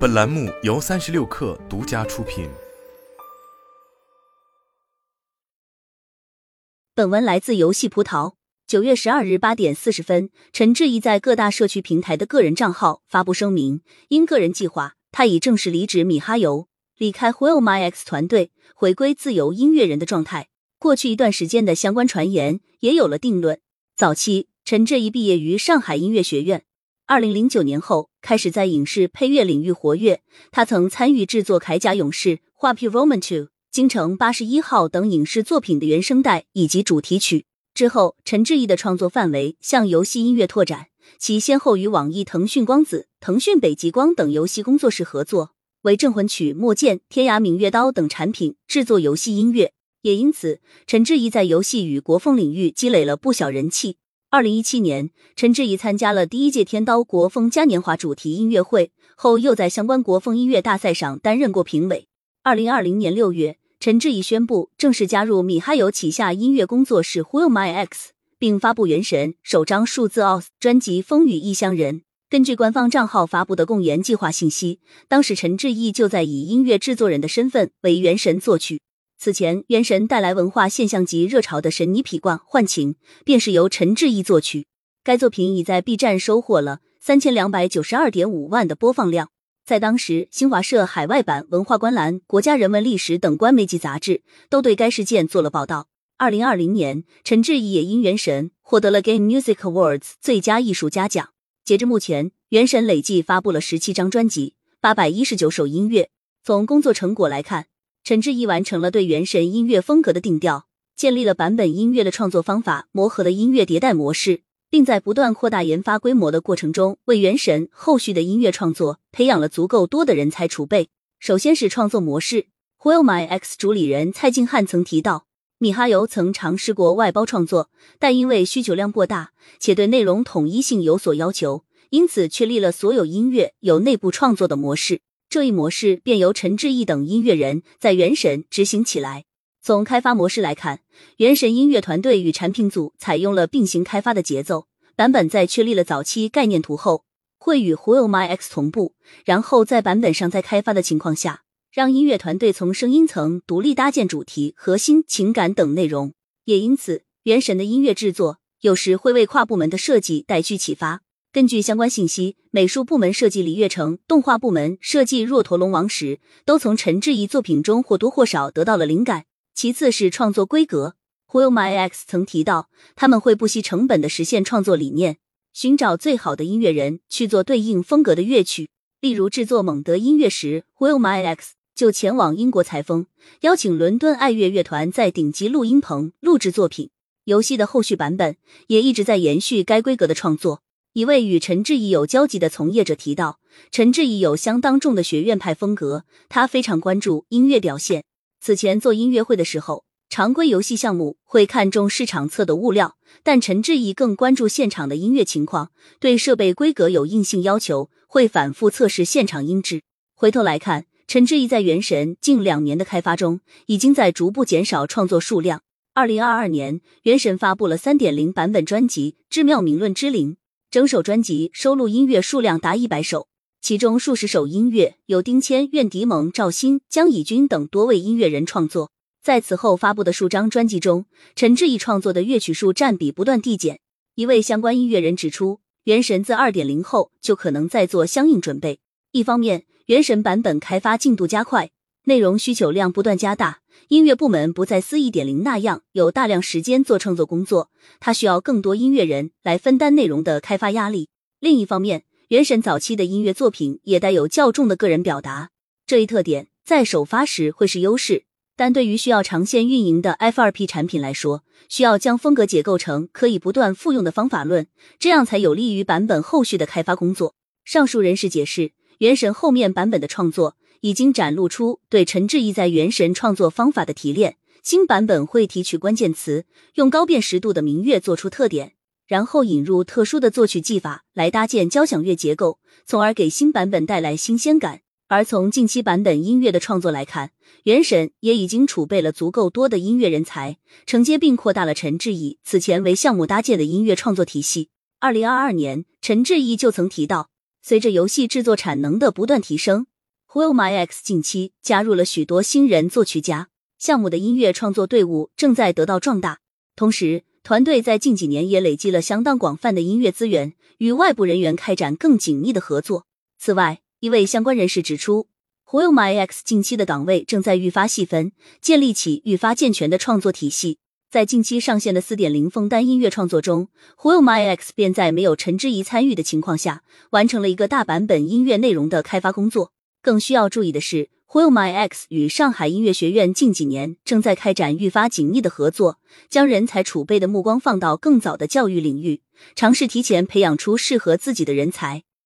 本栏目由三十六氪独家出品。本文来自游戏葡萄。九月十二日八点四十分，陈志毅在各大社区平台的个人账号发布声明，因个人计划，他已正式离职米哈游，离开 Will My X 团队，回归自由音乐人的状态。过去一段时间的相关传言也有了定论。早期，陈志毅毕业于上海音乐学院。二零零九年后，开始在影视配乐领域活跃。他曾参与制作《铠甲勇士》《画皮 Roman Two》《京城八十一号》等影视作品的原声带以及主题曲。之后，陈志毅的创作范围向游戏音乐拓展，其先后与网易、腾讯光子、腾讯北极光等游戏工作室合作，为《镇魂曲》《墨剑》《天涯明月刀》等产品制作游戏音乐。也因此，陈志毅在游戏与国风领域积累了不小人气。二零一七年，陈志怡参加了第一届天刀国风嘉年华主题音乐会，后又在相关国风音乐大赛上担任过评委。二零二零年六月，陈志怡宣布正式加入米哈游旗下音乐工作室 Who My X，并发布《原神》首张数字奥专辑《风雨异乡人》。根据官方账号发布的共研计划信息，当时陈志毅就在以音乐制作人的身份为《原神》作曲。此前，《原神》带来文化现象级热潮的神尼匹冠幻情，便是由陈志毅作曲。该作品已在 B 站收获了三千两百九十二点五万的播放量。在当时，新华社海外版、文化观澜、国家人文历史等官媒及杂志都对该事件做了报道。二零二零年，陈志毅也因《原神》获得了 Game Music Awards 最佳艺术家奖。截至目前，《原神》累计发布了十七张专辑，八百一十九首音乐。从工作成果来看，陈志毅完成了对原神音乐风格的定调，建立了版本音乐的创作方法，磨合了音乐迭代模式，并在不断扩大研发规模的过程中，为原神后续的音乐创作培养了足够多的人才储备。首先是创作模式，Will My X 主理人蔡静汉曾提到，米哈游曾尝试过外包创作，但因为需求量过大，且对内容统一性有所要求，因此确立了所有音乐有内部创作的模式。这一模式便由陈志毅等音乐人在原神执行起来。从开发模式来看，原神音乐团队与产品组采用了并行开发的节奏。版本在确立了早期概念图后，会与 Will My X 同步，然后在版本上再开发的情况下，让音乐团队从声音层独立搭建主题、核心情感等内容。也因此，原神的音乐制作有时会为跨部门的设计带去启发。根据相关信息，美术部门设计李月成，动画部门设计骆驼龙王时，都从陈志怡作品中或多或少得到了灵感。其次是创作规格，Will My X 曾提到，他们会不惜成本的实现创作理念，寻找最好的音乐人去做对应风格的乐曲。例如制作蒙德音乐时，Will My X 就前往英国采风，邀请伦敦爱乐乐团在顶级录音棚录制作品。游戏的后续版本也一直在延续该规格的创作。一位与陈志毅有交集的从业者提到，陈志毅有相当重的学院派风格，他非常关注音乐表现。此前做音乐会的时候，常规游戏项目会看重市场测的物料，但陈志毅更关注现场的音乐情况，对设备规格有硬性要求，会反复测试现场音质。回头来看，陈志毅在《原神》近两年的开发中，已经在逐步减少创作数量。二零二二年，《原神》发布了三点零版本专辑《致妙名论之灵》。整首专辑收录音乐数量达一百首，其中数十首音乐由丁谦、苑迪蒙、赵鑫、江以军等多位音乐人创作。在此后发布的数张专辑中，陈志毅创作的乐曲数占比不断递减。一位相关音乐人指出，《原神》自二点零后就可能在做相应准备。一方面，《原神》版本开发进度加快，内容需求量不断加大。音乐部门不再四一点零那样有大量时间做创作工作，他需要更多音乐人来分担内容的开发压力。另一方面，原神早期的音乐作品也带有较重的个人表达，这一特点在首发时会是优势，但对于需要长线运营的 F 二 P 产品来说，需要将风格解构成可以不断复用的方法论，这样才有利于版本后续的开发工作。上述人士解释，原神后面版本的创作。已经展露出对陈志毅在《原神》创作方法的提炼。新版本会提取关键词，用高辨识度的民乐做出特点，然后引入特殊的作曲技法来搭建交响乐结构，从而给新版本带来新鲜感。而从近期版本音乐的创作来看，《原神》也已经储备了足够多的音乐人才，承接并扩大了陈志毅此前为项目搭建的音乐创作体系。二零二二年，陈志毅就曾提到，随着游戏制作产能的不断提升。Who My X 近期加入了许多新人作曲家，项目的音乐创作队伍正在得到壮大。同时，团队在近几年也累积了相当广泛的音乐资源，与外部人员开展更紧密的合作。此外，一位相关人士指出，Who My X 近期的岗位正在愈发细分，建立起愈发健全的创作体系。在近期上线的四点零封单音乐创作中，Who My X 便在没有陈之怡参与的情况下，完成了一个大版本音乐内容的开发工作。更需要注意的是，Will My X 与上海音乐学院近几年正在开展愈发紧密的合作，将人才储备的目光放到更早的教育领域，尝试提前培养出适合自己的人才。